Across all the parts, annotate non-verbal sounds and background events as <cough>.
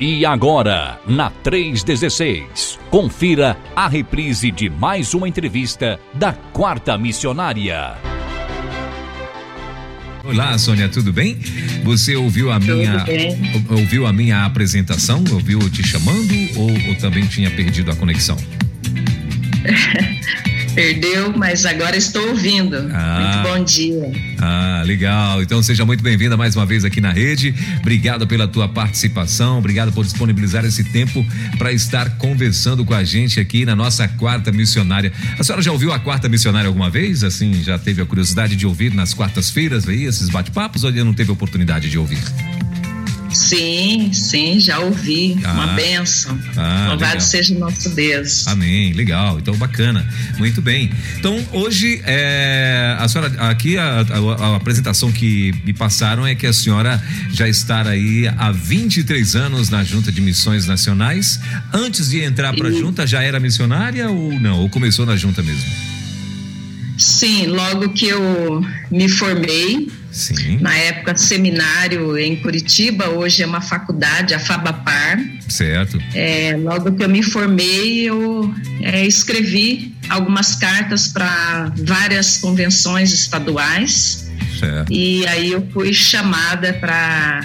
E agora, na 316, confira a reprise de mais uma entrevista da Quarta Missionária. Olá, Sônia, tudo bem? Você ouviu a minha ouviu a minha apresentação? Ouviu te chamando ou, ou também tinha perdido a conexão? <laughs> Perdeu, mas agora estou ouvindo. Ah, muito bom dia. Ah, legal. Então seja muito bem-vinda mais uma vez aqui na rede. Obrigado pela tua participação, obrigado por disponibilizar esse tempo para estar conversando com a gente aqui na nossa quarta missionária. A senhora já ouviu a quarta missionária alguma vez? Assim, já teve a curiosidade de ouvir nas quartas-feiras aí esses bate-papos ou ainda não teve a oportunidade de ouvir? Sim, sim, já ouvi. Ah, Uma benção. Ah, Louvado seja o nosso Deus. Amém, legal. Então, bacana. Muito bem. Então, hoje, é, a senhora, aqui a, a, a, apresentação que me passaram é que a senhora já está aí há 23 anos na Junta de Missões Nacionais. Antes de entrar para a Junta, já era missionária ou não? Ou começou na Junta mesmo? Sim, logo que eu me formei, Sim. Na época, seminário em Curitiba, hoje é uma faculdade, a Fabapar. Certo. É, logo que eu me formei, eu é, escrevi algumas cartas para várias convenções estaduais. Certo. E aí eu fui chamada para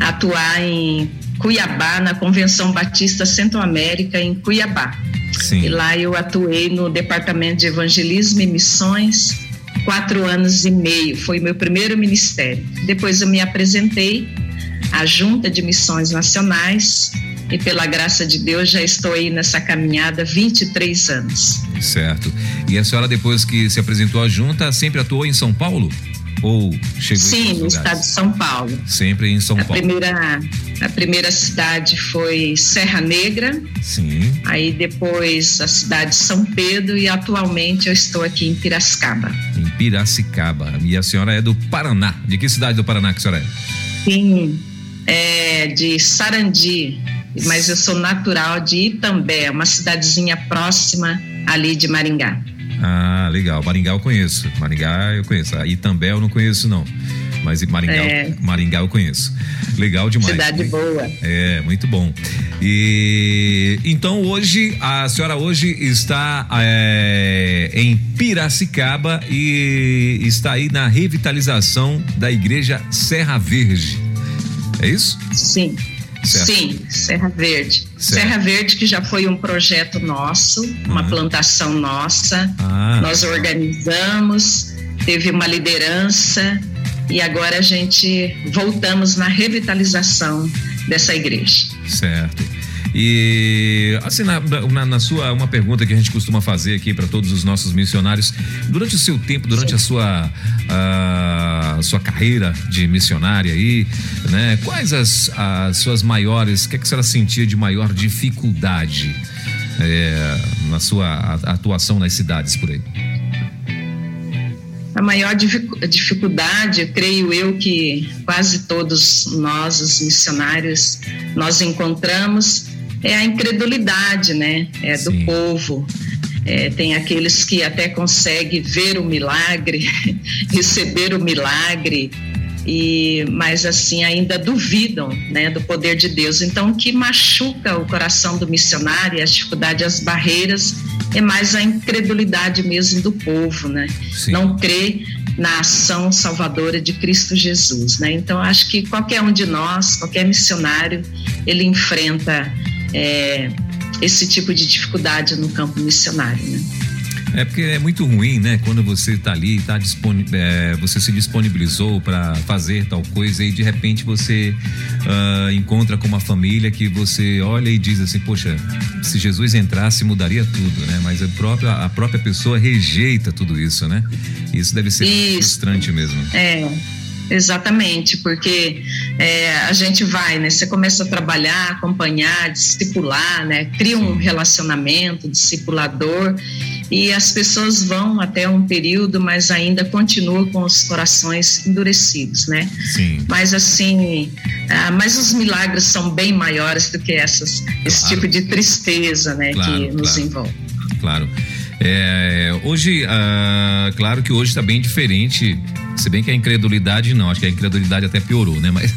atuar em Cuiabá, na Convenção Batista Centro-América, em Cuiabá. Sim. E lá eu atuei no Departamento de Evangelismo e Missões quatro anos e meio, foi meu primeiro ministério. Depois eu me apresentei à Junta de Missões Nacionais e pela graça de Deus já estou aí nessa caminhada 23 anos. Certo. E a senhora depois que se apresentou à junta sempre atuou em São Paulo? Ou chegou Sim, no estado de São Paulo. Sempre em São a Paulo. Primeira, a primeira cidade foi Serra Negra. Sim. Aí depois a cidade de São Pedro e atualmente eu estou aqui em Piracicaba. Em Piracicaba. E a senhora é do Paraná. De que cidade do Paraná que a senhora é? Sim, é de Sarandi, mas eu sou natural de Itambé, uma cidadezinha próxima ali de Maringá. Ah, legal. Maringá eu conheço. Maringá eu conheço. Itambé eu não conheço, não. Mas Maringá, é. Maringá eu conheço. Legal demais. Cidade boa. É, muito bom. E então hoje, a senhora hoje está é, em Piracicaba e está aí na revitalização da igreja Serra Verde. É isso? Sim. Certo. Sim, Serra Verde. Certo. Serra Verde, que já foi um projeto nosso, uma uhum. plantação nossa. Ah. Nós organizamos, teve uma liderança e agora a gente voltamos na revitalização dessa igreja. Certo. E assim, na, na, na, sua, uma pergunta que a gente costuma fazer aqui para todos os nossos missionários, durante o seu tempo, durante a sua, a sua carreira de missionária aí, né? Quais as, as suas maiores, o que, é que a senhora sentia de maior dificuldade é, na sua atuação nas cidades por aí? A maior dificuldade, creio eu que quase todos nós, os missionários, nós encontramos é a incredulidade, né? É do Sim. povo. É, tem aqueles que até conseguem ver o milagre, <laughs> receber o milagre, e mas assim ainda duvidam né, do poder de Deus. Então, o que machuca o coração do missionário, a dificuldade, as barreiras, é mais a incredulidade mesmo do povo, né? Sim. Não crê na ação salvadora de Cristo Jesus, né? Então, acho que qualquer um de nós, qualquer missionário, ele enfrenta é, esse tipo de dificuldade no campo missionário. Né? É porque é muito ruim, né? Quando você está ali, tá é, você se disponibilizou para fazer tal coisa e de repente você uh, encontra com uma família que você olha e diz assim, poxa, se Jesus entrasse mudaria tudo, né? Mas a própria, a própria pessoa rejeita tudo isso, né? Isso deve ser isso. frustrante mesmo. É. Exatamente, porque é, a gente vai, né? Você começa a trabalhar, acompanhar, discipular, né? Cria um relacionamento discipulador e as pessoas vão até um período, mas ainda continuam com os corações endurecidos, né? Sim. Mas assim, ah, mas os milagres são bem maiores do que essas, esse tipo de tristeza, né? Claro, que nos claro. envolve. Claro. É, hoje, ah, claro que hoje está bem diferente. Se bem que a incredulidade não, acho que a incredulidade até piorou, né? <laughs> Mas,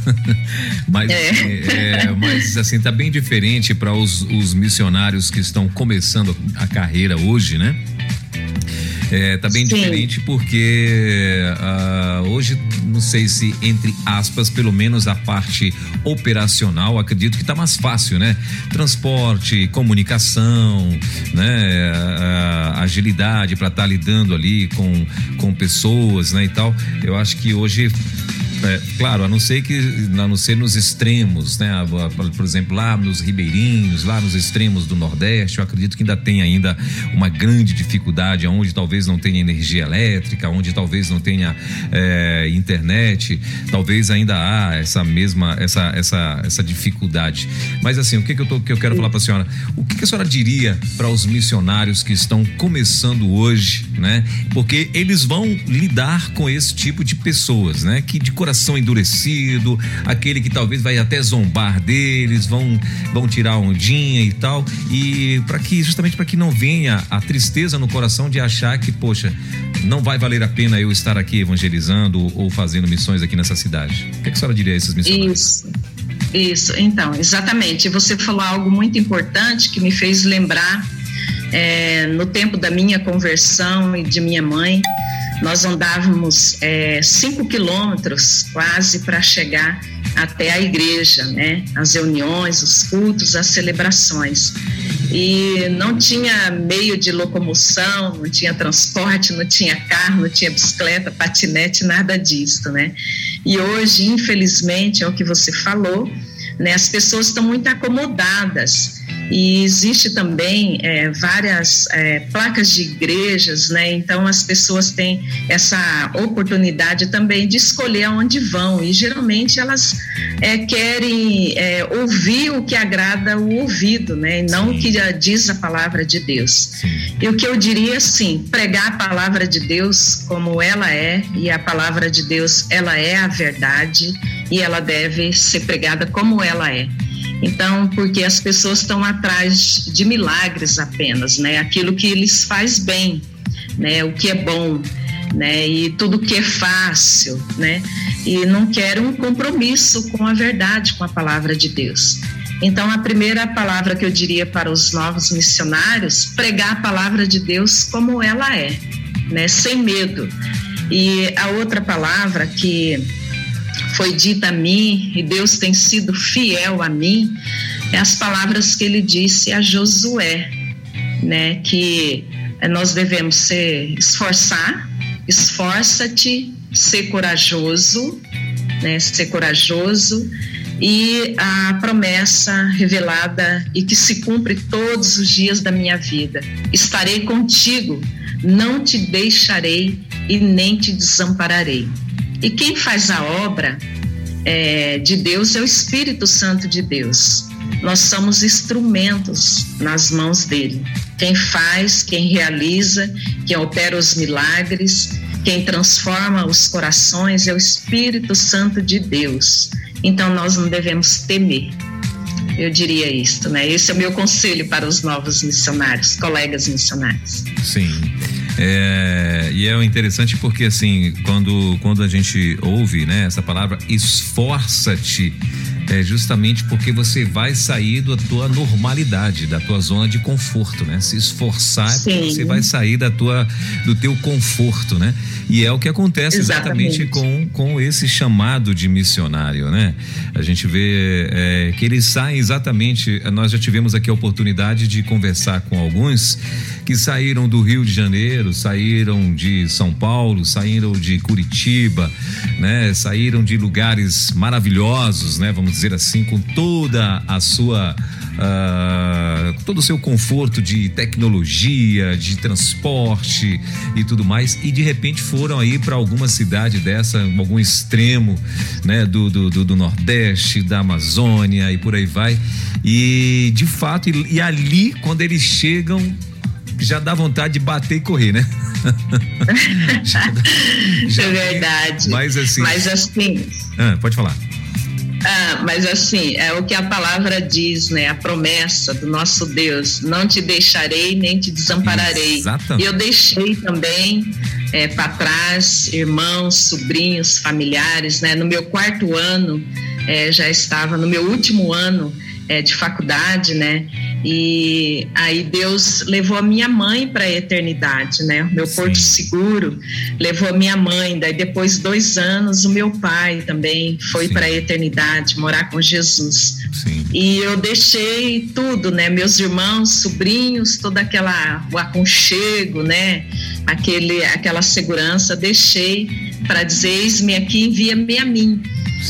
mas, é. É, mas assim, está bem diferente para os, os missionários que estão começando a carreira hoje, né? É, tá bem Sim. diferente porque uh, hoje, não sei se entre aspas, pelo menos a parte operacional, acredito que tá mais fácil, né? Transporte, comunicação, né? Uh, agilidade para estar tá lidando ali com, com pessoas, né? E tal. Eu acho que hoje é, claro, a não ser que a não ser nos extremos, né? Por exemplo, lá nos ribeirinhos, lá nos extremos do Nordeste, eu acredito que ainda tem ainda uma grande dificuldade, onde talvez não tenha energia elétrica, onde talvez não tenha é, internet, talvez ainda há essa mesma essa essa essa dificuldade. Mas assim, o que, que eu tô, que eu quero falar para a senhora? O que, que a senhora diria para os missionários que estão começando hoje, né? Porque eles vão lidar com esse tipo de pessoas, né? Que de coração coração endurecido, aquele que talvez vai até zombar deles, vão vão tirar ondinha e tal, e para que justamente para que não venha a tristeza no coração de achar que, poxa, não vai valer a pena eu estar aqui evangelizando ou fazendo missões aqui nessa cidade. O que, é que a senhora diria a esses missionários? Isso. Isso, então, exatamente. Você falou algo muito importante que me fez lembrar é, no tempo da minha conversão e de minha mãe nós andávamos é, cinco quilômetros quase para chegar até a igreja, né? As reuniões, os cultos, as celebrações. E não tinha meio de locomoção, não tinha transporte, não tinha carro, não tinha bicicleta, patinete, nada disso, né? E hoje, infelizmente, é o que você falou, né? As pessoas estão muito acomodadas e existe também é, várias é, placas de igrejas, né? Então as pessoas têm essa oportunidade também de escolher aonde vão e geralmente elas é, querem é, ouvir o que agrada o ouvido, né? E não o que diz a palavra de Deus. E o que eu diria, sim, pregar a palavra de Deus como ela é e a palavra de Deus ela é a verdade e ela deve ser pregada como ela é. Então, porque as pessoas estão atrás de milagres apenas, né? Aquilo que lhes faz bem, né? O que é bom, né? E tudo que é fácil, né? E não querem um compromisso com a verdade, com a palavra de Deus. Então, a primeira palavra que eu diria para os novos missionários, pregar a palavra de Deus como ela é, né? Sem medo. E a outra palavra que foi dita a mim e Deus tem sido fiel a mim, é as palavras que ele disse a Josué, né? Que nós devemos ser esforçar, esforça-te, ser corajoso, né? Ser corajoso e a promessa revelada e que se cumpre todos os dias da minha vida. Estarei contigo, não te deixarei e nem te desampararei. E quem faz a obra é, de Deus é o Espírito Santo de Deus. Nós somos instrumentos nas mãos dele. Quem faz, quem realiza, quem opera os milagres, quem transforma os corações é o Espírito Santo de Deus. Então nós não devemos temer. Eu diria isto, né? Esse é o meu conselho para os novos missionários, colegas missionários. Sim. É, e é interessante porque assim, quando, quando a gente ouve né, essa palavra esforça-te, é justamente porque você vai sair da tua normalidade, da tua zona de conforto, né? Se esforçar, você vai sair da tua, do teu conforto, né? E é o que acontece exatamente, exatamente com, com esse chamado de missionário, né? A gente vê é, que eles saem exatamente. Nós já tivemos aqui a oportunidade de conversar com alguns que saíram do Rio de Janeiro, saíram de São Paulo, saíram de Curitiba, né? Saíram de lugares maravilhosos, né? Vamos dizer assim, com toda a sua uh, todo o seu conforto de tecnologia, de transporte e tudo mais, e de repente foram aí para alguma cidade dessa, algum extremo, né, do, do, do, do, Nordeste, da Amazônia e por aí vai. E de fato, e, e ali, quando eles chegam, já dá vontade de bater e correr, né? <laughs> já, já é verdade. Mas assim. Mas assim. Ah, pode falar. Ah, mas assim, é o que a palavra diz, né? A promessa do nosso Deus: não te deixarei nem te desampararei. Exatamente. E eu deixei também é, para trás irmãos, sobrinhos, familiares, né? No meu quarto ano, é, já estava no meu último ano é, de faculdade, né? E aí Deus levou a minha mãe para a eternidade, né? O meu Sim. porto seguro levou a minha mãe. Daí depois de dois anos o meu pai também foi para a eternidade morar com Jesus. Sim. E eu deixei tudo, né? Meus irmãos, sobrinhos, toda aquela o aconchego, né? Aquele, aquela segurança, deixei para dizer eis-me aqui, envia-me a mim.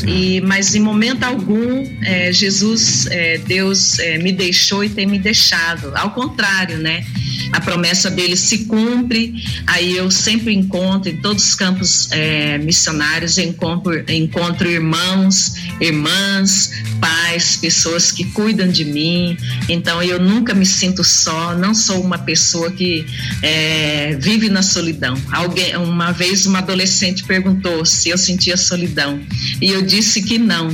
E, mas em momento algum, é, Jesus, é, Deus é, me deixou e tem me deixado. Ao contrário, né? A promessa dele se cumpre. Aí eu sempre encontro em todos os campos é, missionários, encontro, encontro irmãos, irmãs, pais, pessoas que cuidam de mim. Então eu nunca me sinto só. Não sou uma pessoa que é, vive na solidão. Alguém, uma vez uma adolescente perguntou se eu sentia solidão e eu disse que não,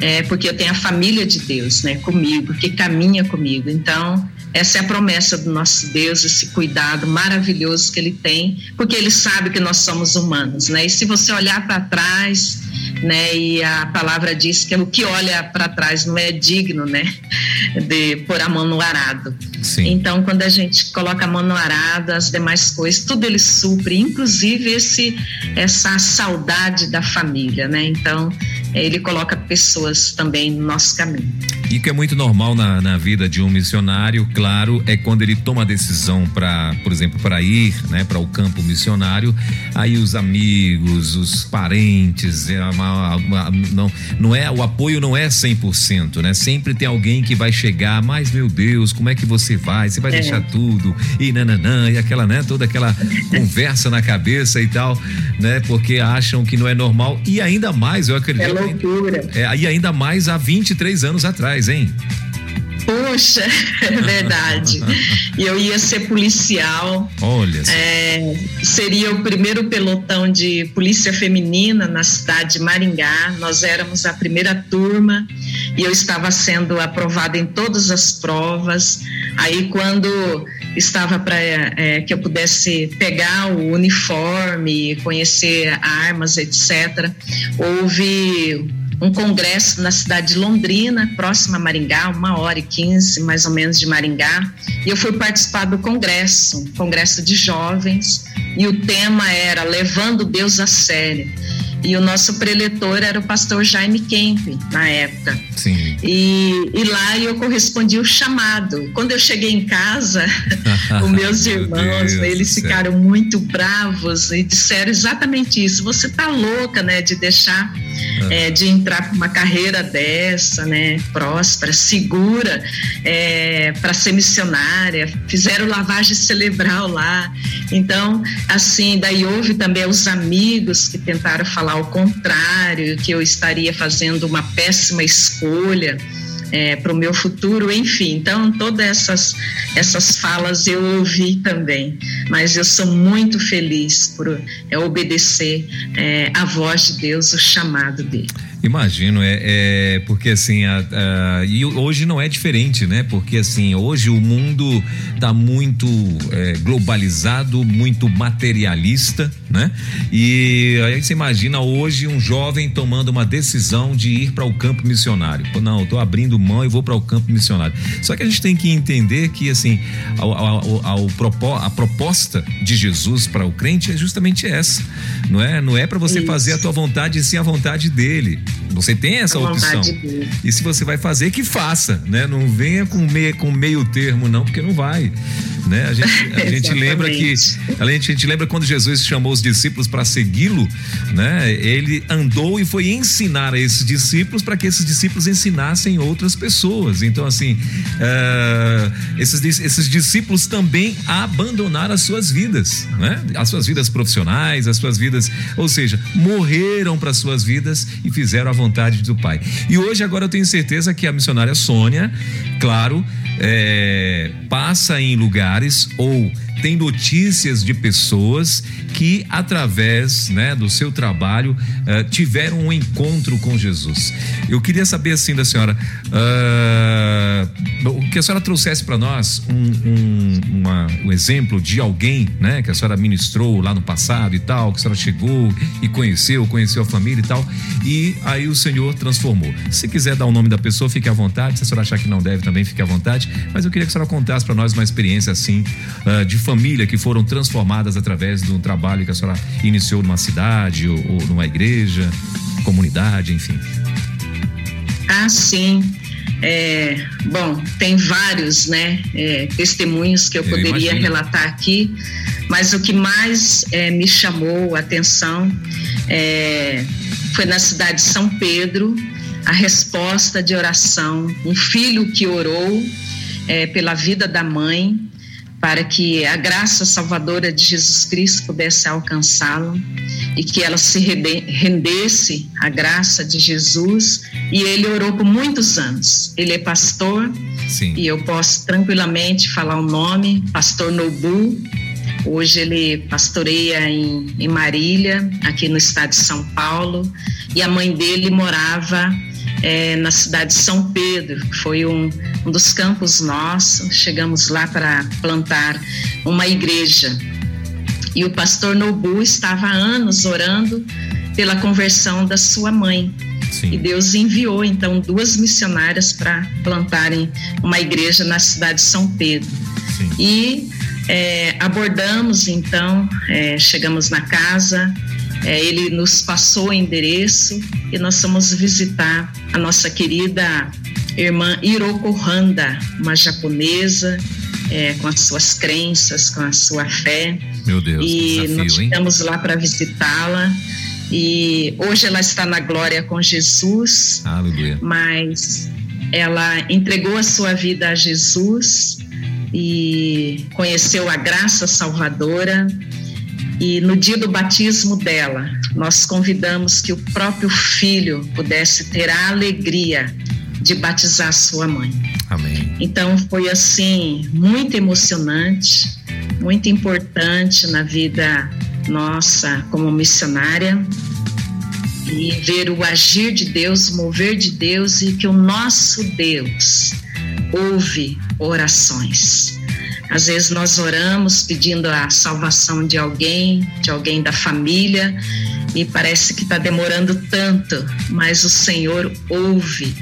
é, porque eu tenho a família de Deus, né, comigo, que caminha comigo. Então, essa é a promessa do nosso Deus, esse cuidado maravilhoso que Ele tem, porque Ele sabe que nós somos humanos, né? E se você olhar para trás, né? E a palavra diz que o que olha para trás não é digno, né? De pôr a mão no arado. Sim. Então, quando a gente coloca a mão no arado, as demais coisas, tudo ele supre, inclusive esse essa saudade da família, né? Então, ele coloca pessoas também no nosso caminho. E que é muito normal na, na vida de um missionário, claro, é quando ele toma a decisão para, por exemplo, para ir, né, para o campo missionário, aí os amigos, os parentes, é não, não é o apoio não é 100%, né? Sempre tem alguém que vai chegar, mas meu Deus, como é que você vai? Você vai é. deixar tudo e nananã e aquela, né, toda aquela <laughs> conversa na cabeça e tal, né? Porque acham que não é normal e ainda mais, eu acredito. É loucura. É, e ainda mais há 23 anos atrás, hein? Puxa, <laughs> é verdade. E eu ia ser policial. Olha. É, seria o primeiro pelotão de polícia feminina na cidade de Maringá. Nós éramos a primeira turma e eu estava sendo aprovada em todas as provas. Aí, quando estava para é, que eu pudesse pegar o uniforme, conhecer armas, etc., houve um congresso na cidade de Londrina, próxima a Maringá, uma hora e quinze mais ou menos de Maringá, e eu fui participar do congresso, congresso de jovens, e o tema era Levando Deus a Sério e o nosso preletor era o pastor Jaime Kemp, na época. Sim. E, e lá eu correspondi o chamado. Quando eu cheguei em casa, <laughs> os meus irmãos, Deus eles ficaram muito bravos e disseram exatamente isso. Você tá louca, né, de deixar, é, de entrar para uma carreira dessa, né, próspera, segura, é, para ser missionária. Fizeram lavagem cerebral lá. Então, assim, daí houve também os amigos que tentaram falar ao contrário, que eu estaria fazendo uma péssima escolha é, para o meu futuro, enfim. Então, todas essas, essas falas eu ouvi também, mas eu sou muito feliz por é, obedecer é, a voz de Deus, o chamado dele. Imagino, é, é porque assim, a, a, e hoje não é diferente, né? Porque assim, hoje o mundo está muito é, globalizado, muito materialista, né? E aí você imagina hoje um jovem tomando uma decisão de ir para o campo missionário. Não, eu tô abrindo mão e vou para o campo missionário. Só que a gente tem que entender que assim, ao, ao, ao, a proposta de Jesus para o crente é justamente essa, não é? Não é para você Isso. fazer a tua vontade e sim a vontade dele. Você tem essa opção. E se você vai fazer, que faça, né? Não venha com meio, com meio termo, não, porque não vai. Né? A gente, a <laughs> gente lembra que a gente, a gente lembra quando Jesus chamou os discípulos para segui-lo, né? Ele andou e foi ensinar a esses discípulos para que esses discípulos ensinassem outras pessoas. Então assim, uh, esses, esses discípulos também abandonaram as suas vidas, né? As suas vidas profissionais, as suas vidas, ou seja, morreram para suas vidas e fizeram a vontade do Pai. E hoje agora eu tenho certeza que a missionária Sônia, claro, é, passa em lugares ou tem notícias de pessoas que, através né, do seu trabalho, uh, tiveram um encontro com Jesus. Eu queria saber assim da senhora, uh, que a senhora trouxesse para nós um, um, uma, um exemplo de alguém né, que a senhora ministrou lá no passado e tal, que a senhora chegou e conheceu, conheceu a família e tal, e aí o Senhor transformou. Se quiser dar o nome da pessoa, fique à vontade. Se a senhora achar que não deve, também fique à vontade. Mas eu queria que a senhora contasse para nós uma experiência assim uh, de família que foram transformadas através do trabalho que a senhora iniciou numa cidade ou, ou numa igreja, comunidade, enfim. Ah, sim. É, bom, tem vários né, é, testemunhos que eu, eu poderia imagino. relatar aqui, mas o que mais é, me chamou a atenção é, foi na cidade de São Pedro, a resposta de oração, um filho que orou é, pela vida da mãe, para que a graça salvadora de Jesus Cristo pudesse alcançá-lo e que ela se rendesse à graça de Jesus. E ele orou por muitos anos. Ele é pastor Sim. e eu posso tranquilamente falar o nome, Pastor Nobu. Hoje ele pastoreia em, em Marília, aqui no estado de São Paulo, e a mãe dele morava é, na cidade de São Pedro, que foi um, um dos campos nossos. Chegamos lá para plantar uma igreja. E o pastor Nobu estava há anos orando pela conversão da sua mãe. Sim. E Deus enviou então duas missionárias para plantarem uma igreja na cidade de São Pedro. Sim. E é, abordamos então, é, chegamos na casa, é, ele nos passou o endereço e nós fomos visitar a nossa querida irmã Hiroko Handa, uma japonesa é, com as suas crenças, com a sua fé. Meu Deus, e desafio, nós estamos lá para visitá-la. E hoje ela está na glória com Jesus. Aleluia. Mas ela entregou a sua vida a Jesus e conheceu a graça salvadora e no dia do batismo dela, nós convidamos que o próprio filho pudesse ter a alegria de batizar sua mãe. Amém. Então foi assim muito emocionante, muito importante na vida nossa como missionária e ver o agir de Deus, o mover de Deus e que o nosso Deus ouve orações. Às vezes nós oramos pedindo a salvação de alguém, de alguém da família, e parece que está demorando tanto, mas o Senhor ouve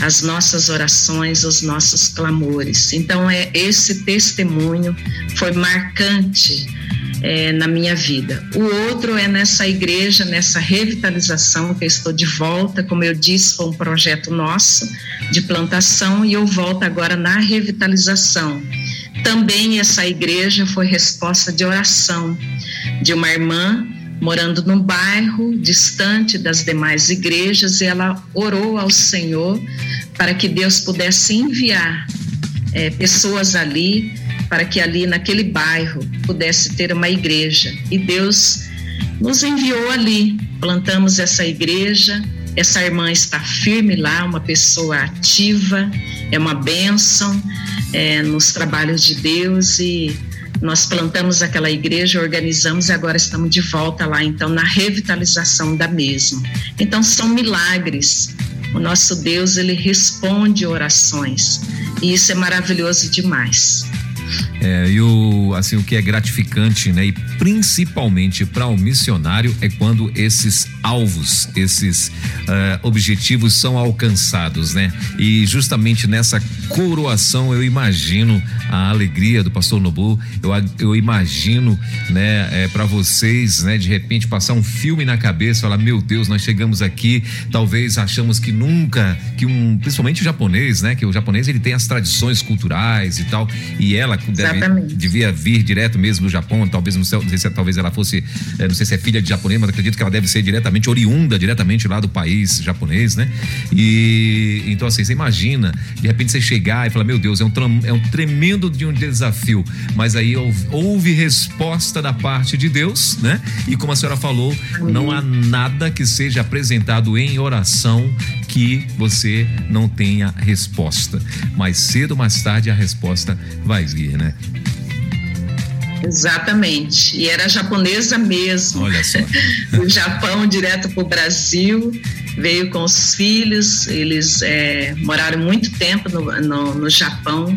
as nossas orações, os nossos clamores. Então, é esse testemunho foi marcante é, na minha vida. O outro é nessa igreja, nessa revitalização que eu estou de volta. Como eu disse, foi um projeto nosso de plantação e eu volto agora na revitalização também essa igreja foi resposta de oração de uma irmã morando num bairro distante das demais igrejas e ela orou ao Senhor para que Deus pudesse enviar é, pessoas ali para que ali naquele bairro pudesse ter uma igreja. E Deus nos enviou ali. Plantamos essa igreja essa irmã está firme lá uma pessoa ativa é uma bênção é, nos trabalhos de Deus e nós plantamos aquela igreja, organizamos e agora estamos de volta lá, então, na revitalização da mesma. Então, são milagres. O nosso Deus, ele responde orações e isso é maravilhoso demais. É, e o, assim, o que é gratificante, né? E principalmente para o um missionário é quando esses alvos, esses uh, objetivos são alcançados, né? E justamente nessa coroação eu imagino a alegria do pastor Nobu, eu, eu imagino, né, é, para vocês, né, de repente passar um filme na cabeça, falar, meu Deus, nós chegamos aqui, talvez achamos que nunca, que um, principalmente o japonês, né, que o japonês ele tem as tradições culturais e tal, e ela deve, devia vir direto mesmo do Japão, talvez não sei, não sei se talvez ela fosse, é, não sei se é filha de japonês, mas acredito que ela deve ser diretamente oriunda, diretamente lá do país japonês, né? E então assim, você imagina, de repente você chegar e falar, meu Deus, é um, é um tremendo de um desafio, mas aí houve, houve resposta da parte de Deus, né? E como a senhora falou, não há nada que seja apresentado em oração que você não tenha resposta. Mais cedo ou mais tarde a resposta vai vir, né? Exatamente. E era japonesa mesmo. Olha só. <laughs> Do Japão direto para o Brasil. Veio com os filhos, eles é, moraram muito tempo no, no, no Japão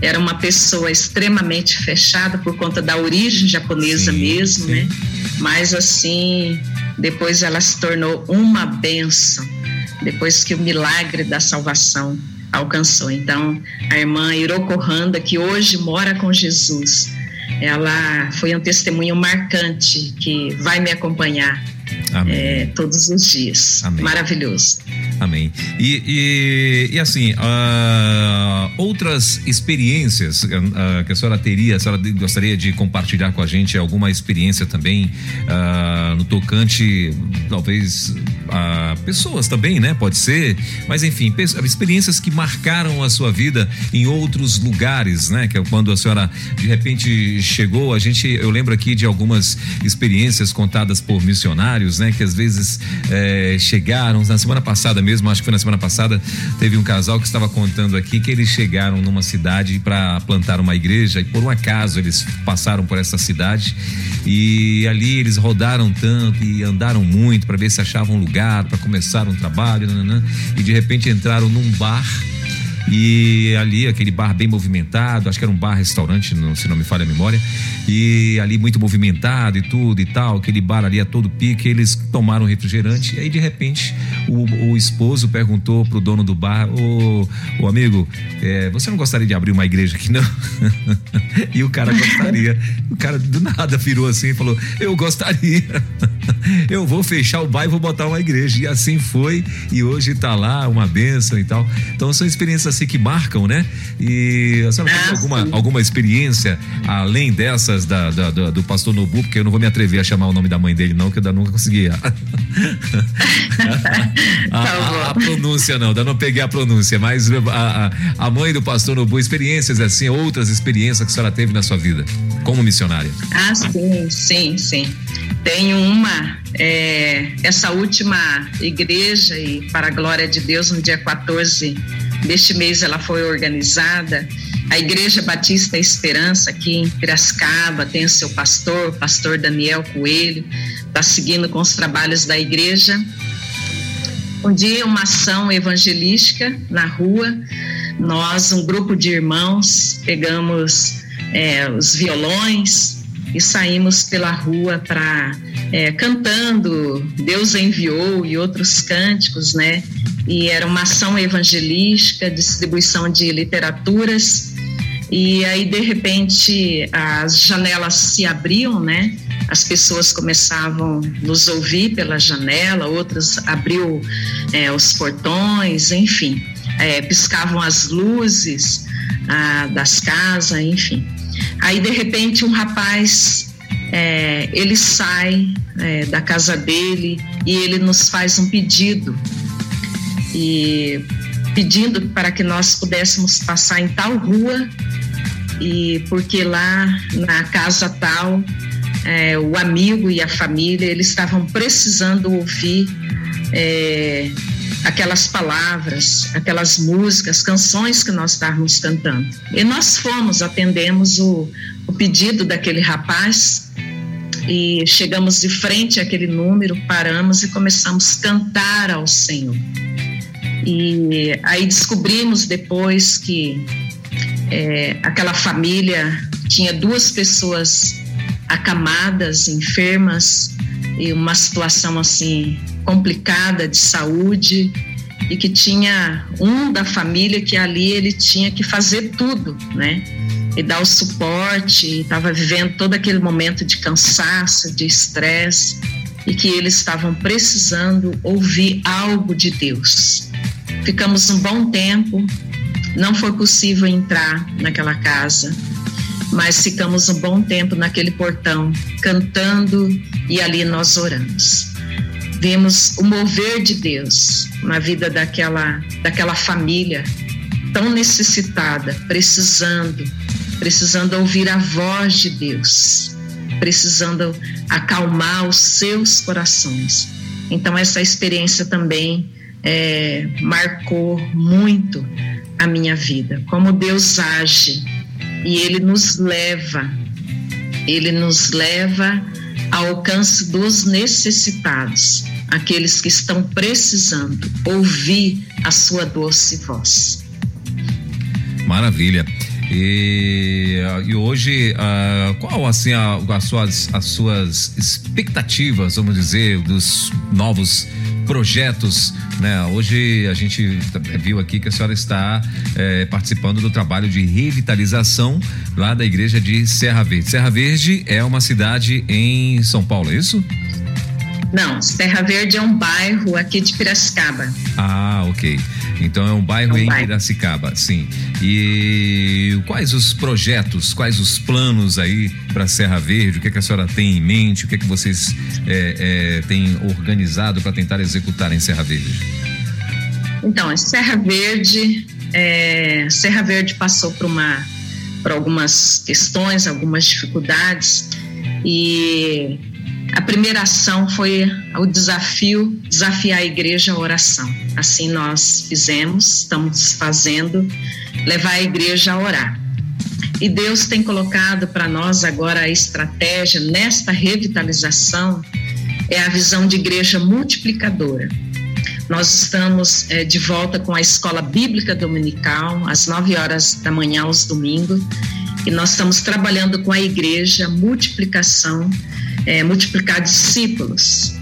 era uma pessoa extremamente fechada por conta da origem japonesa sim, mesmo, sim. né? Mas assim, depois ela se tornou uma benção, depois que o milagre da salvação alcançou. Então, a irmã Hiroko Handa, que hoje mora com Jesus, ela foi um testemunho marcante que vai me acompanhar é, todos os dias. Amém. Maravilhoso. Amém. E, e, e assim, uh, outras experiências uh, que a senhora teria, a senhora gostaria de compartilhar com a gente alguma experiência também uh, no tocante, talvez, a pessoas também, né? Pode ser, mas enfim, experiências que marcaram a sua vida em outros lugares, né? Que é quando a senhora de repente chegou, a gente, eu lembro aqui de algumas experiências contadas por missionários, né? Que às vezes eh, chegaram na semana passada mesmo, acho que foi na semana passada, teve um casal que estava contando aqui que eles chegaram numa cidade para plantar uma igreja e por um acaso eles passaram por essa cidade e ali eles rodaram tanto e andaram muito para ver se achavam lugar para começar um trabalho, e de repente entraram num bar e ali, aquele bar bem movimentado, acho que era um bar-restaurante, se não me falha a memória. E ali muito movimentado e tudo e tal, aquele bar ali a todo pique. Eles tomaram refrigerante. E aí, de repente, o, o esposo perguntou pro dono do bar: Ô, ô amigo, é, você não gostaria de abrir uma igreja aqui, não? <laughs> e o cara gostaria. O cara do nada virou assim e falou: Eu gostaria. <laughs> Eu vou fechar o bar e vou botar uma igreja. E assim foi. E hoje tá lá, uma benção e tal. Então, são experiências assim que marcam, né? E a senhora tem alguma, alguma experiência além dessas da, da, da, do pastor Nobu, porque eu não vou me atrever a chamar o nome da mãe dele, não, que eu ainda nunca consegui. <laughs> a, a, a, pronúncia, não, ainda não peguei a pronúncia, mas a, a, mãe do pastor Nobu, experiências assim, outras experiências que a senhora teve na sua vida como missionária. Ah, sim, sim, sim. Tenho uma, é, essa última igreja, e para a glória de Deus, no dia 14 deste mês ela foi organizada. A Igreja Batista Esperança, aqui em Piracicaba, tem o seu pastor, o pastor Daniel Coelho, está seguindo com os trabalhos da igreja. Um dia, uma ação evangelística na rua, nós, um grupo de irmãos, pegamos é, os violões e saímos pela rua para é, cantando Deus enviou e outros cânticos, né? E era uma ação evangelística, distribuição de literaturas. E aí, de repente, as janelas se abriam, né? As pessoas começavam a nos ouvir pela janela, outras abriu é, os portões, enfim, é, piscavam as luzes ah, das casas, enfim. Aí, de repente, um rapaz é, ele sai é, da casa dele e ele nos faz um pedido e pedindo para que nós pudéssemos passar em tal rua e porque lá na casa tal é, o amigo e a família eles estavam precisando ouvir é, aquelas palavras, aquelas músicas, canções que nós estávamos cantando. E nós fomos, atendemos o, o pedido daquele rapaz e chegamos de frente àquele número, paramos e começamos a cantar ao Senhor. E aí descobrimos depois que é, aquela família tinha duas pessoas acamadas, enfermas, e uma situação assim complicada de saúde e que tinha um da família que ali ele tinha que fazer tudo, né? E dar o suporte, estava vivendo todo aquele momento de cansaço, de estresse e que eles estavam precisando ouvir algo de Deus. Ficamos um bom tempo, não foi possível entrar naquela casa, mas ficamos um bom tempo naquele portão, cantando e ali nós oramos. Vemos o mover de Deus na vida daquela, daquela família tão necessitada, precisando, precisando ouvir a voz de Deus, precisando acalmar os seus corações. Então, essa experiência também é, marcou muito a minha vida, como Deus age e Ele nos leva ele nos leva ao alcance dos necessitados, aqueles que estão precisando ouvir a sua doce voz. Maravilha. E, e hoje, uh, qual assim a, as, suas, as suas expectativas, vamos dizer, dos novos projetos, né? Hoje a gente viu aqui que a senhora está é, participando do trabalho de revitalização lá da igreja de Serra Verde. Serra Verde é uma cidade em São Paulo, é isso? Não, Serra Verde é um bairro aqui de Piracicaba. Ah, ok. Então é um bairro é um em bairro. Piracicaba, sim. E quais os projetos, quais os planos aí para Serra Verde? O que, é que, a senhora tem em mente? O que, é que vocês é, é, têm organizado para tentar executar em Serra Verde? Então, Serra Verde, é, Serra Verde passou por uma, por algumas questões, algumas dificuldades e a primeira ação foi o desafio, desafiar a igreja à oração. Assim nós fizemos, estamos fazendo, levar a igreja a orar. E Deus tem colocado para nós agora a estratégia nesta revitalização é a visão de igreja multiplicadora. Nós estamos é, de volta com a escola bíblica dominical às 9 horas da manhã aos domingos e nós estamos trabalhando com a igreja multiplicação é, multiplicar discípulos.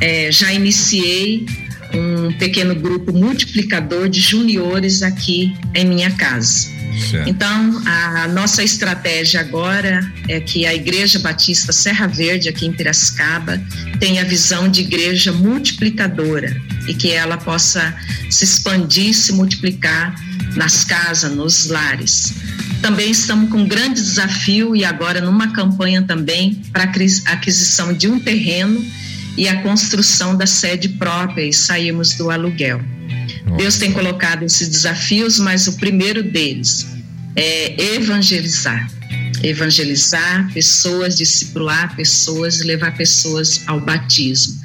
É, já iniciei um pequeno grupo multiplicador de juniores aqui em minha casa. Certo. Então, a nossa estratégia agora é que a Igreja Batista Serra Verde, aqui em Piracicaba, tenha a visão de igreja multiplicadora e que ela possa se expandir, se multiplicar nas casas, nos lares. Também estamos com um grande desafio e agora numa campanha também para a aquisição de um terreno e a construção da sede própria e saímos do aluguel. Nossa. Deus tem colocado esses desafios, mas o primeiro deles é evangelizar. Evangelizar pessoas, discipular pessoas levar pessoas ao batismo.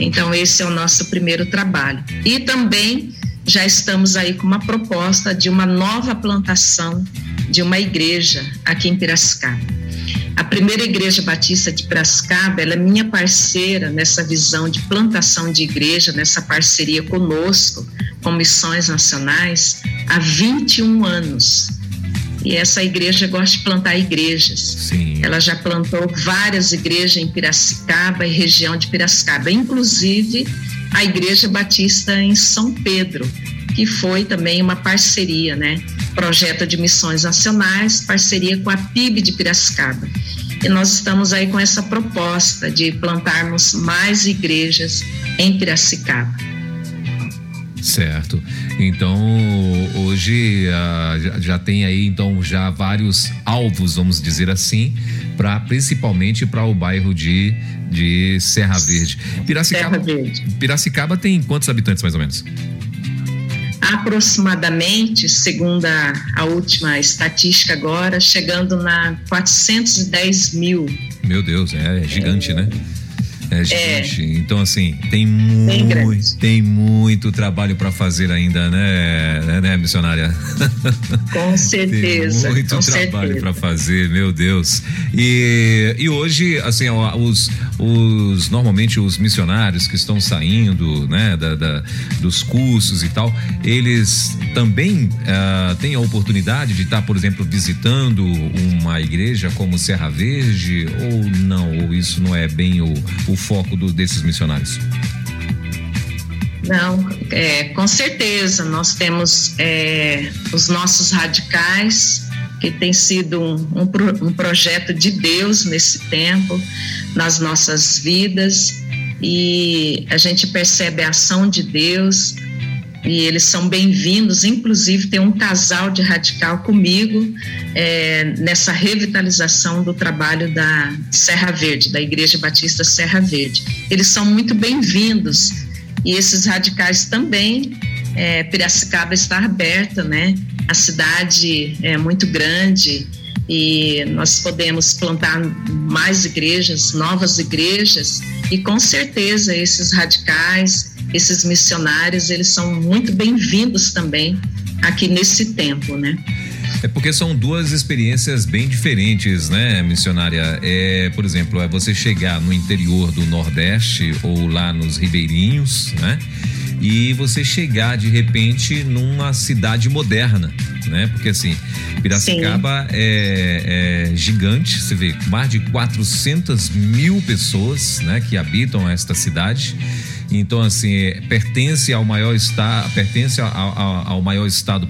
Então, esse é o nosso primeiro trabalho. E também já estamos aí com uma proposta de uma nova plantação de uma igreja aqui em Piracicaba. A primeira igreja batista de Piracicaba, ela é minha parceira nessa visão de plantação de igreja, nessa parceria conosco, com missões nacionais, há 21 anos. E essa igreja gosta de plantar igrejas. Sim. Ela já plantou várias igrejas em Piracicaba e região de Piracicaba, inclusive a Igreja Batista em São Pedro, que foi também uma parceria, né? Projeto de Missões Nacionais, parceria com a PIB de Piracicaba. E nós estamos aí com essa proposta de plantarmos mais igrejas em Piracicaba. Certo. Então, hoje uh, já tem aí então já vários alvos, vamos dizer assim, para principalmente para o bairro de, de Serra Verde. Piracicaba, Serra Verde. Piracicaba tem quantos habitantes mais ou menos? Aproximadamente, segundo a, a, última estatística agora, chegando na 410 mil. Meu Deus, é, é gigante, é, né? É gigante. É. Então, assim, tem muito, tem muito trabalho para fazer ainda, né, né, né missionária? <laughs> Com certeza. tem muito trabalho para fazer, meu Deus. E, e hoje, assim, os, os normalmente os missionários que estão saindo, né, da, da dos cursos e tal, eles também uh, têm a oportunidade de estar, por exemplo, visitando uma igreja como Serra Verde ou não? Ou isso não é bem o, o o foco do, desses missionários? Não, é, com certeza. Nós temos é, os nossos radicais, que tem sido um, um, um, projeto de Deus nesse tempo, nas nossas vidas, e a gente percebe a ação de Deus, e eles são bem-vindos. Inclusive, tem um casal de radical comigo é, nessa revitalização do trabalho da Serra Verde, da Igreja Batista Serra Verde. Eles são muito bem-vindos e esses radicais também. É, Piracicaba está aberta, né? A cidade é muito grande e nós podemos plantar mais igrejas, novas igrejas e com certeza esses radicais esses missionários, eles são muito bem-vindos também aqui nesse tempo, né? É porque são duas experiências bem diferentes, né, missionária? É, por exemplo, é você chegar no interior do Nordeste ou lá nos ribeirinhos, né? E você chegar de repente numa cidade moderna, né? Porque assim, Piracicaba é, é, gigante, você vê, mais de 400 mil pessoas, né? Que habitam esta cidade então, assim, pertence ao maior estado, pertence ao, ao, ao, maior estado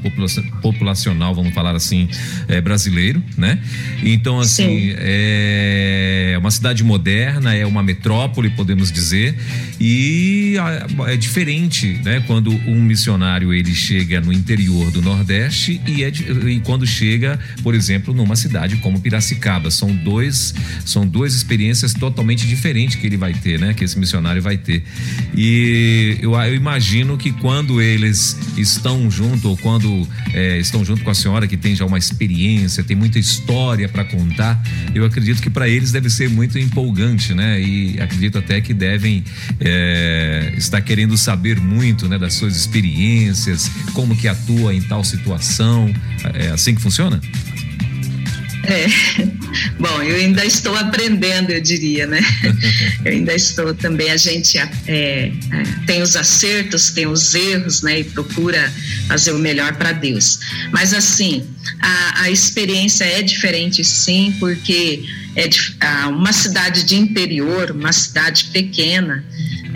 populacional, vamos falar assim, é, brasileiro, né? Então, assim, Sim. é uma cidade moderna, é uma metrópole, podemos dizer, e é diferente, né? Quando um missionário ele chega no interior do Nordeste e, é, e quando chega, por exemplo, numa cidade como Piracicaba, são dois, são duas experiências totalmente diferentes que ele vai ter, né? Que esse missionário vai ter. E eu, eu imagino que quando eles estão junto, ou quando é, estão junto com a senhora, que tem já uma experiência, tem muita história para contar, eu acredito que para eles deve ser muito empolgante, né? E acredito até que devem é, estar querendo saber muito, né, das suas experiências, como que atua em tal situação. É assim que funciona? É. <laughs> Bom, eu ainda estou aprendendo, eu diria, né? <laughs> eu ainda estou também. A gente é, é, tem os acertos, tem os erros, né? E procura fazer o melhor para Deus. Mas assim, a, a experiência é diferente, sim, porque é de, uma cidade de interior, uma cidade pequena.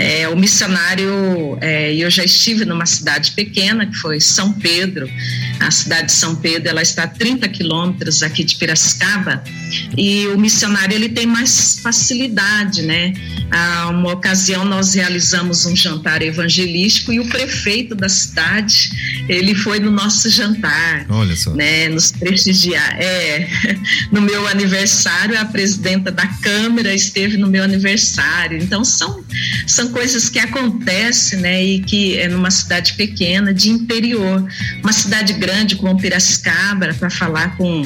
É, o missionário, é, eu já estive numa cidade pequena, que foi São Pedro. A cidade de São Pedro, ela está a 30 quilômetros aqui de Piracicaba, e o missionário ele tem mais facilidade, né? A uma ocasião nós realizamos um jantar evangelístico e o prefeito da cidade, ele foi no nosso jantar. Olha só. Né, nos prestigiar. É, <laughs> no meu aniversário, a presidenta da Câmara esteve no meu aniversário. Então são são coisas que acontecem, né? E que é numa cidade pequena, de interior. Uma cidade grande como Piracicaba, para falar com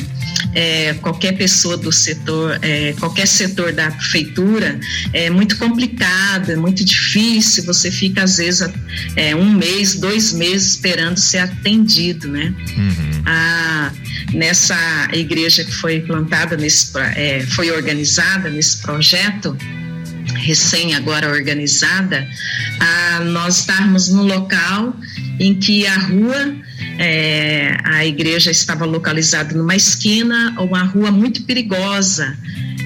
é, qualquer pessoa do setor, é, qualquer setor da prefeitura, é muito complicado, é muito difícil. Você fica, às vezes, é, um mês, dois meses esperando ser atendido, né? Uhum. Ah, nessa igreja que foi plantada, nesse, é, foi organizada nesse projeto, recém agora organizada, a nós estarmos no local em que a rua, é, a igreja estava localizada numa esquina, uma rua muito perigosa,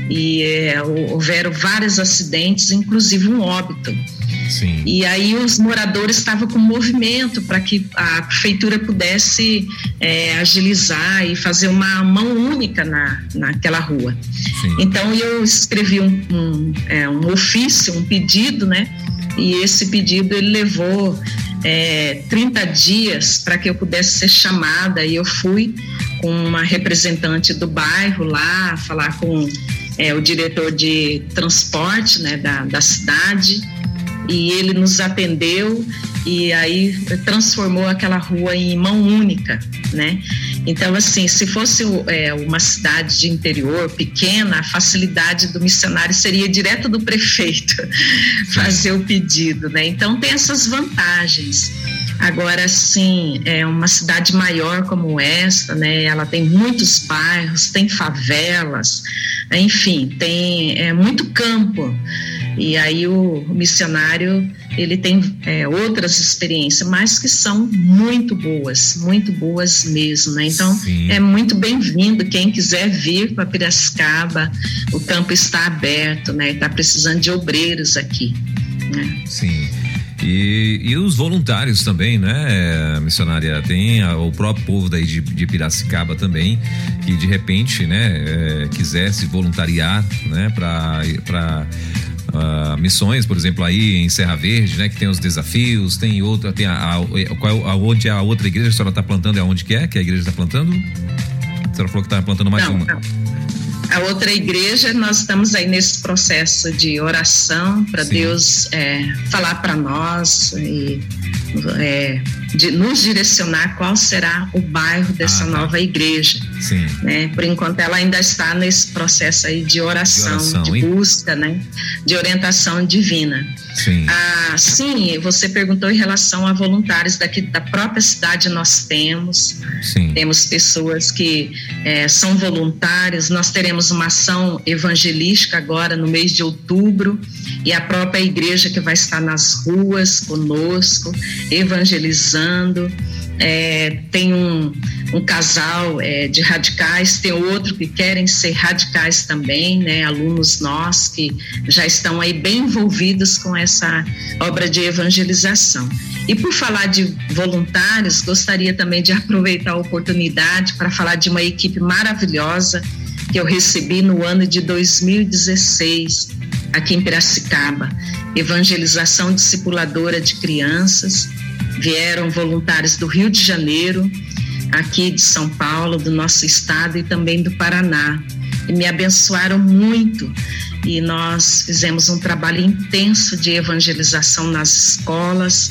e é, houveram vários acidentes, inclusive um óbito. Sim. E aí os moradores estavam com movimento para que a prefeitura pudesse é, agilizar e fazer uma mão única na, naquela rua. Sim. Então eu escrevi um, um, é, um ofício, um pedido, né? E esse pedido ele levou é, 30 dias para que eu pudesse ser chamada e eu fui com uma representante do bairro lá falar com é, o diretor de transporte né, da, da cidade e ele nos atendeu e aí transformou aquela rua em mão única, né? Então, assim, se fosse é, uma cidade de interior pequena, a facilidade do missionário seria direto do prefeito <laughs> fazer o pedido, né? Então, tem essas vantagens. Agora, sim, é uma cidade maior como esta, né? Ela tem muitos bairros, tem favelas, enfim, tem é, muito campo. E aí o, missionário ele tem é, outras experiências, mas que são muito boas, muito boas mesmo, né? Então Sim. é muito bem-vindo quem quiser vir para Piracicaba, o campo está aberto, né? Está precisando de obreiros aqui. Né? Sim. E, e, os voluntários também, né, missionária? Tem a, o próprio povo daí de, de, Piracicaba também, que de repente, né, é, quiser se voluntariar, né, para Uh, missões, por exemplo, aí em Serra Verde, né? Que tem os desafios, tem outra, tem a, onde é a outra igreja, a senhora está plantando, é onde que é que a igreja está plantando? A senhora falou que está plantando mais não, uma. Não. A outra igreja, nós estamos aí nesse processo de oração para Deus é, falar para nós e é, de nos direcionar qual será o bairro dessa ah, tá. nova igreja. Sim. Né? Por enquanto ela ainda está nesse processo aí de oração, de, oração, de busca, né? de orientação divina. Sim. Ah, sim, você perguntou em relação a voluntários daqui da própria cidade, nós temos. Sim. Temos pessoas que é, são voluntários, nós teremos uma ação evangelística agora no mês de outubro, e a própria igreja que vai estar nas ruas conosco, evangelizando é, tem um, um casal é, de radicais, tem outro que querem ser radicais também, né, alunos nós que já estão aí bem envolvidos com essa obra de evangelização. E por falar de voluntários, gostaria também de aproveitar a oportunidade para falar de uma equipe maravilhosa que eu recebi no ano de 2016 aqui em Piracicaba, evangelização discipuladora de crianças vieram voluntários do Rio de Janeiro, aqui de São Paulo, do nosso estado e também do Paraná. E me abençoaram muito. E nós fizemos um trabalho intenso de evangelização nas escolas.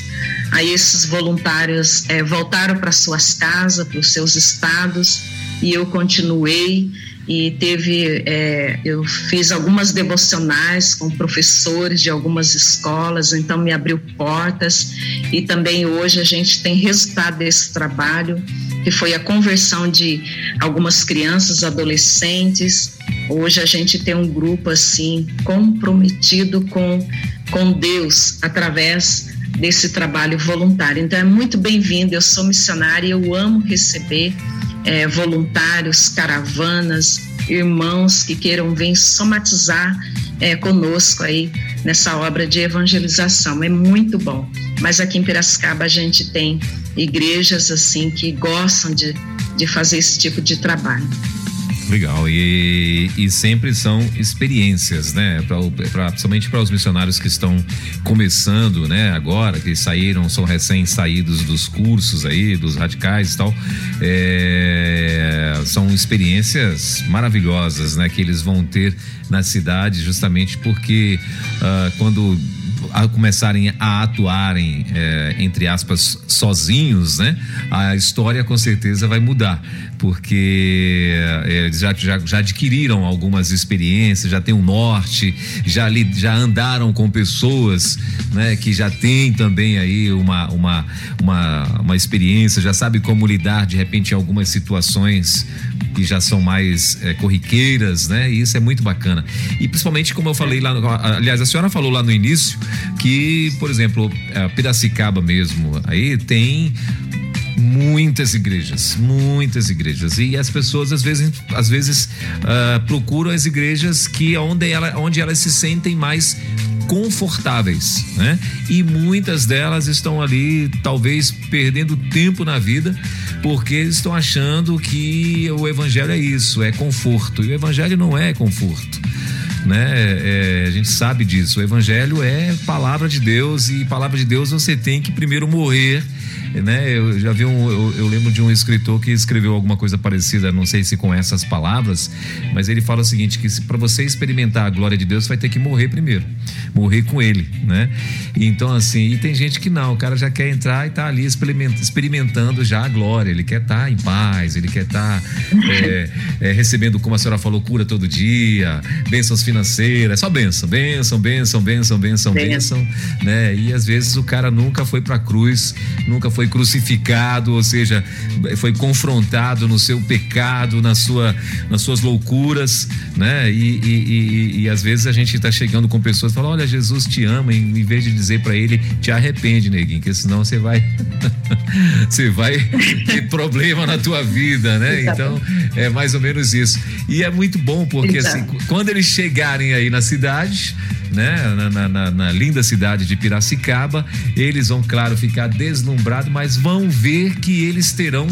Aí esses voluntários é, voltaram para suas casas, para os seus estados, e eu continuei e teve é, eu fiz algumas devocionais com professores de algumas escolas então me abriu portas. E também hoje a gente tem resultado desse trabalho que foi a conversão de algumas crianças adolescentes. Hoje a gente tem um grupo assim comprometido com com Deus através desse trabalho voluntário. Então é muito bem-vindo eu sou missionária eu amo receber é, voluntários, caravanas, irmãos que queiram vir somatizar é, conosco aí nessa obra de evangelização. É muito bom. Mas aqui em Piracicaba a gente tem igrejas assim que gostam de, de fazer esse tipo de trabalho. Legal, e, e sempre são experiências, né? Pra, pra, principalmente para os missionários que estão começando, né? Agora, que saíram, são recém-saídos dos cursos aí, dos radicais e tal. É, são experiências maravilhosas, né? Que eles vão ter na cidade, justamente porque uh, quando a começarem a atuarem, é, entre aspas, sozinhos, né? A história com certeza vai mudar, porque é, eles já, já, já adquiriram algumas experiências, já tem um norte, já, li, já andaram com pessoas, né? Que já tem também aí uma, uma, uma, uma experiência, já sabe como lidar de repente em algumas situações que já são mais é, corriqueiras, né? E isso é muito bacana. E principalmente, como eu falei lá, aliás, a senhora falou lá no início que, por exemplo, Piracicaba mesmo, aí tem muitas igrejas, muitas igrejas e as pessoas às vezes, às vezes uh, procuram as igrejas que onde, ela, onde elas se sentem mais confortáveis, né? E muitas delas estão ali, talvez perdendo tempo na vida, porque estão achando que o evangelho é isso, é conforto. E o evangelho não é conforto. Né? É, a gente sabe disso. O evangelho é palavra de Deus e palavra de Deus você tem que primeiro morrer né? Eu já vi um, eu, eu, lembro de um escritor que escreveu alguma coisa parecida, não sei se com essas palavras, mas ele fala o seguinte: que para você experimentar a glória de Deus, vai ter que morrer primeiro, morrer com Ele, né? Então assim, e tem gente que não, o cara já quer entrar e tá ali experimentando já a glória, ele quer estar tá em paz, ele quer estar tá, é, é, recebendo, como a senhora falou, cura todo dia, bênçãos financeiras, só bênção, bênção, bênção, bênção, bênção, bênção, né? E às vezes o cara nunca foi para a cruz, nunca foi foi crucificado, ou seja, foi confrontado no seu pecado, na sua, nas suas loucuras, né? E, e, e, e às vezes a gente está chegando com pessoas e fala: Olha, Jesus te ama, em, em vez de dizer para ele, te arrepende, neguinho, que senão você vai, <laughs> você vai ter problema na tua vida, né? Então é mais ou menos isso. E é muito bom porque assim, quando eles chegarem aí na cidade, né? Na, na, na, na, linda cidade de Piracicaba. Eles vão, claro, ficar deslumbrados, mas vão ver que eles terão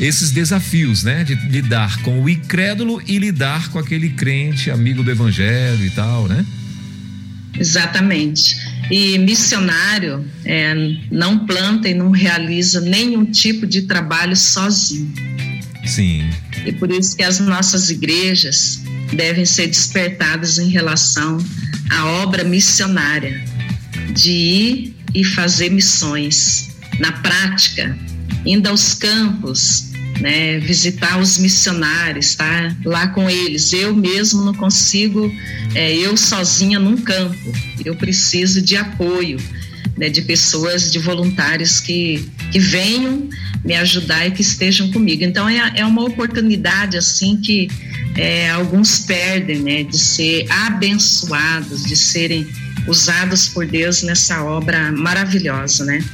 esses desafios, né? De lidar com o incrédulo e lidar com aquele crente, amigo do evangelho e tal, né? Exatamente. E missionário é, não planta e não realiza nenhum tipo de trabalho sozinho. Sim. E por isso que as nossas igrejas devem ser despertadas em relação à obra missionária, de ir e fazer missões na prática, indo aos campos, né, visitar os missionários, tá lá com eles. Eu mesmo não consigo, é, eu sozinha num campo. Eu preciso de apoio, né, de pessoas, de voluntários que, que venham me ajudar e que estejam comigo. Então é, é uma oportunidade assim que é, alguns perdem, né, de ser abençoados, de serem usados por Deus nessa obra maravilhosa, né?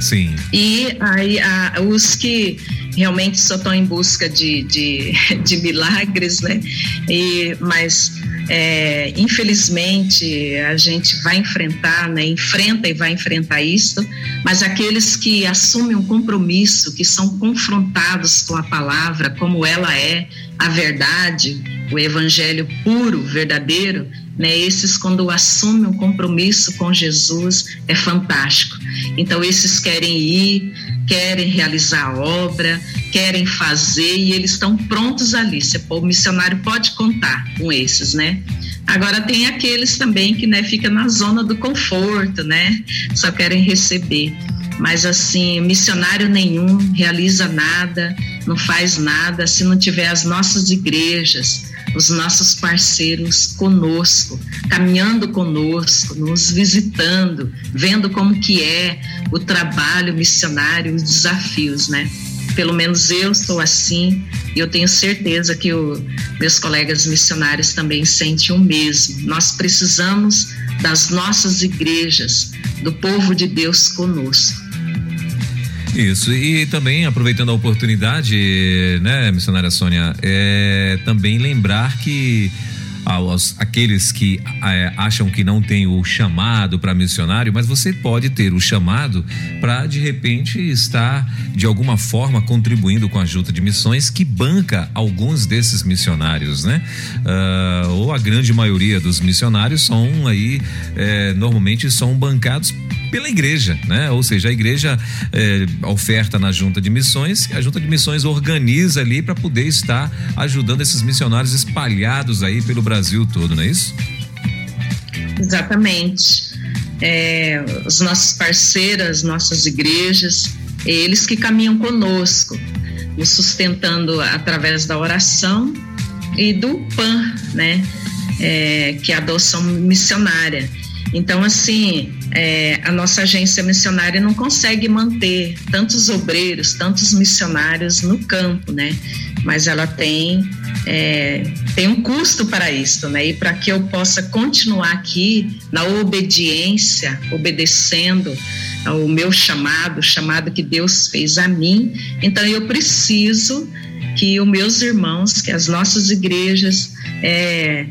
Sim. E aí a, os que realmente só estão em busca de, de, <laughs> de milagres, né? E, mas é, infelizmente a gente vai enfrentar, né? Enfrenta e vai enfrentar isso, mas aqueles que assumem um compromisso, que são confrontados com a palavra como ela é, a verdade, o evangelho puro, verdadeiro, né? Esses quando assumem um compromisso com Jesus é fantástico. Então esses querem ir, querem realizar a obra, querem fazer e eles estão prontos ali. O missionário pode contar com esses, né? Agora tem aqueles também que né, fica na zona do conforto, né? Só querem receber. Mas assim, missionário nenhum realiza nada, não faz nada se não tiver as nossas igrejas, os nossos parceiros conosco, caminhando conosco, nos visitando, vendo como que é o trabalho missionário, os desafios, né? Pelo menos eu sou assim e eu tenho certeza que os meus colegas missionários também sentem o mesmo. Nós precisamos das nossas igrejas, do povo de Deus conosco. Isso, e também aproveitando a oportunidade, né, missionária Sônia, é também lembrar que aos aqueles que é, acham que não tem o chamado para missionário, mas você pode ter o chamado para de repente estar de alguma forma contribuindo com a junta de missões que banca alguns desses missionários, né? Uh, ou a grande maioria dos missionários são aí é, normalmente são bancados pela igreja, né? Ou seja, a igreja é, oferta na junta de missões, a junta de missões organiza ali para poder estar ajudando esses missionários espalhados aí pelo Brasil todo, não é isso? Exatamente. É, os nossos parceiros, nossas igrejas, eles que caminham conosco, nos sustentando através da oração e do PAN, né? É, que é a adoção missionária. Então, assim, é, a nossa agência missionária não consegue manter tantos obreiros, tantos missionários no campo, né? Mas ela tem é, tem um custo para isso, né? E para que eu possa continuar aqui na obediência, obedecendo ao meu chamado, o chamado que Deus fez a mim, então eu preciso que os meus irmãos, que as nossas igrejas é,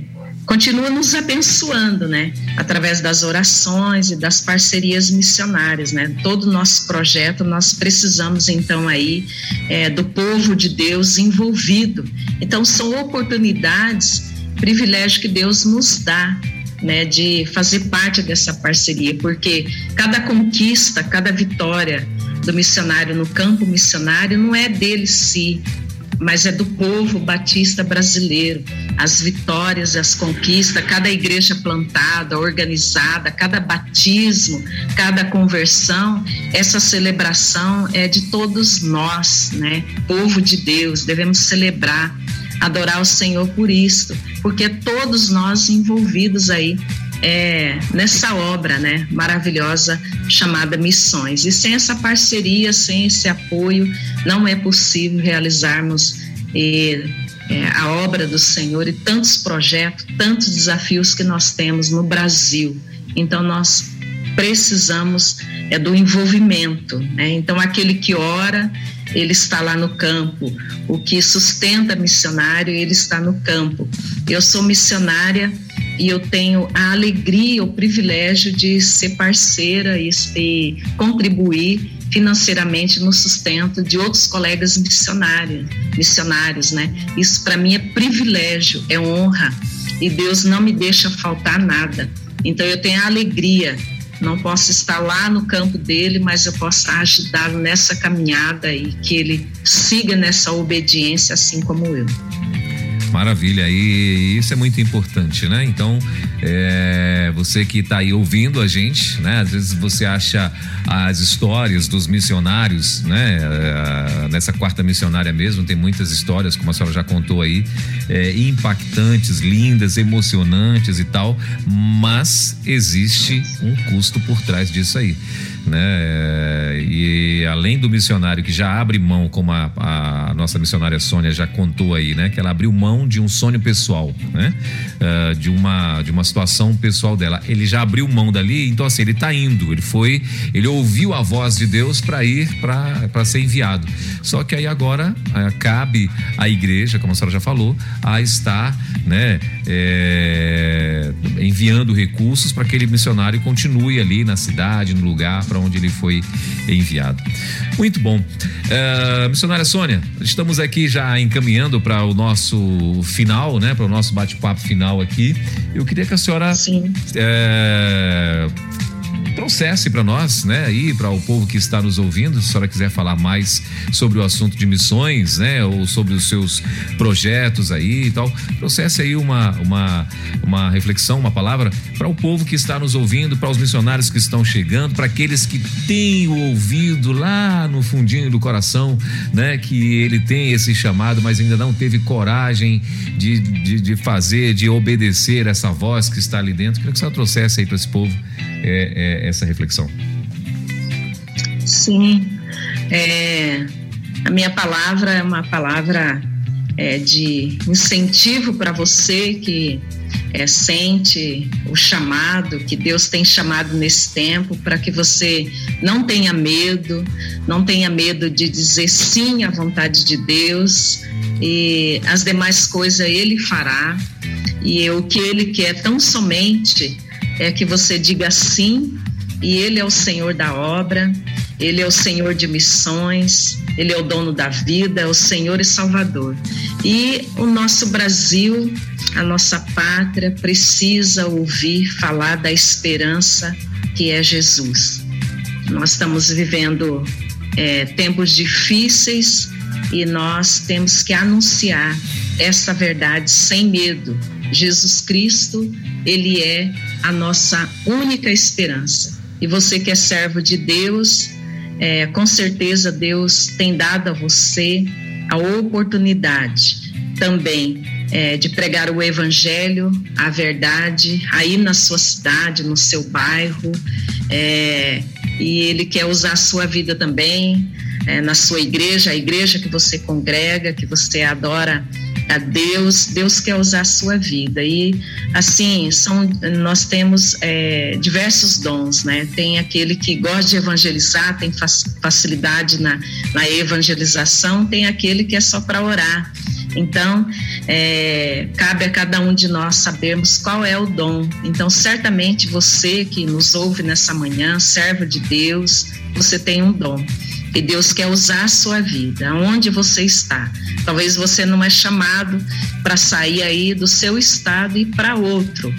continua nos abençoando, né? Através das orações e das parcerias missionárias, né? Todo o nosso projeto, nós precisamos então aí é, do povo de Deus envolvido. Então são oportunidades, privilégio que Deus nos dá, né? De fazer parte dessa parceria, porque cada conquista, cada vitória do missionário no campo missionário não é dele si, mas é do povo batista brasileiro. As vitórias, as conquistas, cada igreja plantada, organizada, cada batismo, cada conversão, essa celebração é de todos nós, né? Povo de Deus, devemos celebrar, adorar o Senhor por isso, porque todos nós envolvidos aí é, nessa obra né, maravilhosa chamada Missões. E sem essa parceria, sem esse apoio, não é possível realizarmos é, a obra do Senhor e tantos projetos, tantos desafios que nós temos no Brasil. Então, nós precisamos é, do envolvimento. Né? Então, aquele que ora, ele está lá no campo. O que sustenta missionário, ele está no campo. Eu sou missionária e eu tenho a alegria, o privilégio de ser parceira e, e contribuir financeiramente no sustento de outros colegas missionários, missionários, né? Isso para mim é privilégio, é honra e Deus não me deixa faltar nada. Então eu tenho a alegria, não posso estar lá no campo dele, mas eu posso ajudá-lo nessa caminhada e que ele siga nessa obediência assim como eu. Maravilha, e isso é muito importante, né? Então, é, você que está aí ouvindo a gente, né? Às vezes você acha as histórias dos missionários, né? É, nessa quarta missionária mesmo, tem muitas histórias, como a senhora já contou aí, é, impactantes, lindas, emocionantes e tal, mas existe um custo por trás disso aí né? E além do missionário que já abre mão, como a, a, nossa missionária Sônia já contou aí, né? Que ela abriu mão de um sonho pessoal, né? Uh, de uma de uma situação pessoal dela. Ele já abriu mão dali, então assim ele está indo. Ele foi, ele ouviu a voz de Deus para ir para ser enviado. Só que aí agora uh, cabe à igreja, como a senhora já falou, a estar, né? É, enviando recursos para que aquele missionário continue ali na cidade, no lugar para onde ele foi enviado. Muito bom. Uh, missionária Sônia, estamos aqui já encaminhando para o nosso final, né? Para o nosso bate-papo final aqui. Eu queria que a senhora. Sim. Uh, trouxesse para nós, né, aí para o povo que está nos ouvindo, se a senhora quiser falar mais sobre o assunto de missões, né, ou sobre os seus projetos aí e tal, trouxesse aí uma uma uma reflexão, uma palavra para o povo que está nos ouvindo, para os missionários que estão chegando, para aqueles que têm o ouvido lá no fundinho do coração, né, que ele tem esse chamado, mas ainda não teve coragem de, de, de fazer, de obedecer essa voz que está ali dentro. Queria que a senhora trouxesse aí para esse povo é, é essa reflexão. Sim, é, a minha palavra é uma palavra é, de incentivo para você que é, sente o chamado que Deus tem chamado nesse tempo, para que você não tenha medo, não tenha medo de dizer sim à vontade de Deus e as demais coisas Ele fará. E o que Ele quer tão somente é que você diga sim, e Ele é o Senhor da obra, Ele é o Senhor de missões, Ele é o dono da vida, é o Senhor e Salvador. E o nosso Brasil, a nossa pátria, precisa ouvir falar da esperança que é Jesus. Nós estamos vivendo é, tempos difíceis e nós temos que anunciar essa verdade sem medo. Jesus Cristo, Ele é a nossa única esperança. E você que é servo de Deus, é, com certeza Deus tem dado a você a oportunidade também é, de pregar o evangelho, a verdade, aí na sua cidade, no seu bairro, é, e Ele quer usar a sua vida também, é, na sua igreja, a igreja que você congrega, que você adora a Deus, Deus quer usar a sua vida. E assim, são, nós temos é, diversos dons, né? Tem aquele que gosta de evangelizar, tem facilidade na, na evangelização, tem aquele que é só para orar. Então, é, cabe a cada um de nós sabermos qual é o dom. Então, certamente você que nos ouve nessa manhã, servo de Deus, você tem um dom. E Deus quer usar a sua vida, onde você está. Talvez você não é chamado para sair aí do seu estado e para outro,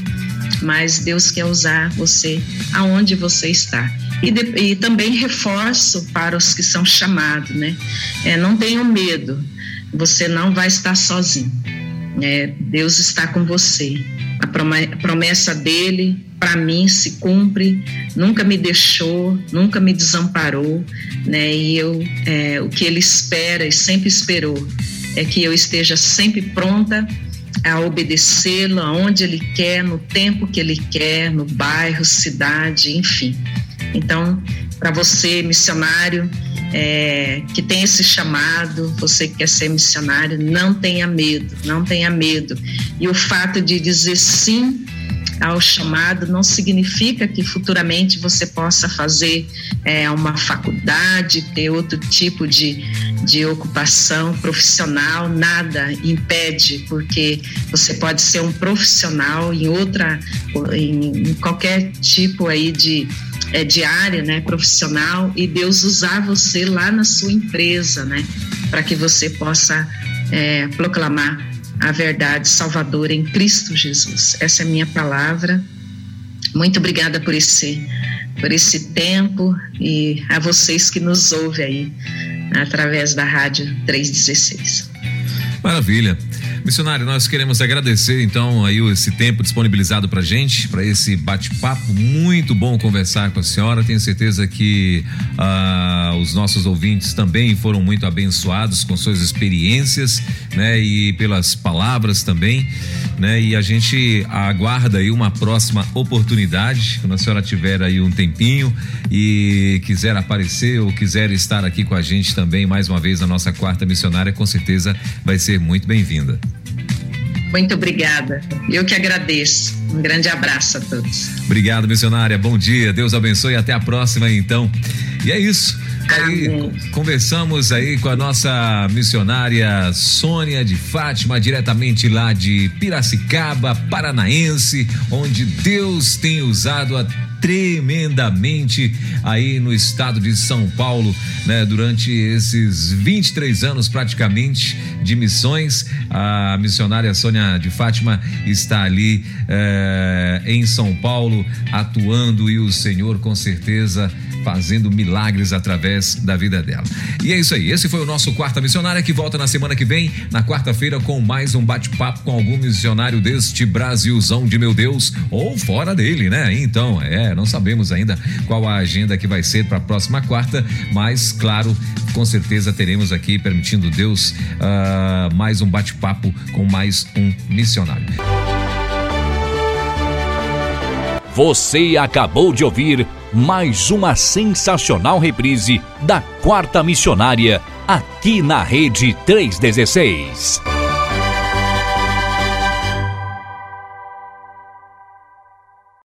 mas Deus quer usar você aonde você está. E, de, e também reforço para os que são chamados, né? É, não tenham medo, você não vai estar sozinho. É, Deus está com você. A promessa dele para mim se cumpre, nunca me deixou, nunca me desamparou, né? E eu, é, o que ele espera e sempre esperou é que eu esteja sempre pronta a obedecê-lo aonde ele quer, no tempo que ele quer, no bairro, cidade, enfim. Então, para você, missionário, é, que tem esse chamado, você que quer ser missionário, não tenha medo, não tenha medo. E o fato de dizer sim ao chamado não significa que futuramente você possa fazer é, uma faculdade, ter outro tipo de, de ocupação profissional, nada impede, porque você pode ser um profissional em outra, em, em qualquer tipo aí de, é, de área né, profissional e Deus usar você lá na sua empresa, né, para que você possa é, proclamar a verdade salvadora em Cristo Jesus. Essa é a minha palavra. Muito obrigada por esse, por esse tempo e a vocês que nos ouvem aí através da Rádio 316. Maravilha. Missionário, nós queremos agradecer então aí esse tempo disponibilizado pra gente, para esse bate-papo. Muito bom conversar com a senhora. Tenho certeza que uh, os nossos ouvintes também foram muito abençoados com suas experiências, né? E pelas palavras também, né? E a gente aguarda aí uma próxima oportunidade, quando a senhora tiver aí um tempinho e quiser aparecer ou quiser estar aqui com a gente também mais uma vez na nossa quarta missionária, com certeza vai ser muito bem-vinda. Muito obrigada. Eu que agradeço. Um grande abraço a todos. Obrigado, missionária. Bom dia. Deus abençoe. Até a próxima, então. E é isso. Aí, conversamos aí com a nossa missionária Sônia de Fátima, diretamente lá de Piracicaba, Paranaense, onde Deus tem usado a tremendamente aí no estado de São Paulo, né? Durante esses 23 anos praticamente de missões, a missionária Sônia de Fátima está ali eh, em São Paulo atuando e o Senhor com certeza fazendo milagres através da vida dela. E é isso aí. Esse foi o nosso Quarta Missionária que volta na semana que vem, na quarta-feira, com mais um bate-papo com algum missionário deste Brasilzão de meu Deus ou fora dele, né? Então, é, não sabemos ainda qual a agenda que vai ser para a próxima quarta, mas claro, com certeza teremos aqui, permitindo Deus, uh, mais um bate-papo com mais um missionário. Você acabou de ouvir mais uma sensacional reprise da Quarta Missionária, aqui na Rede 316.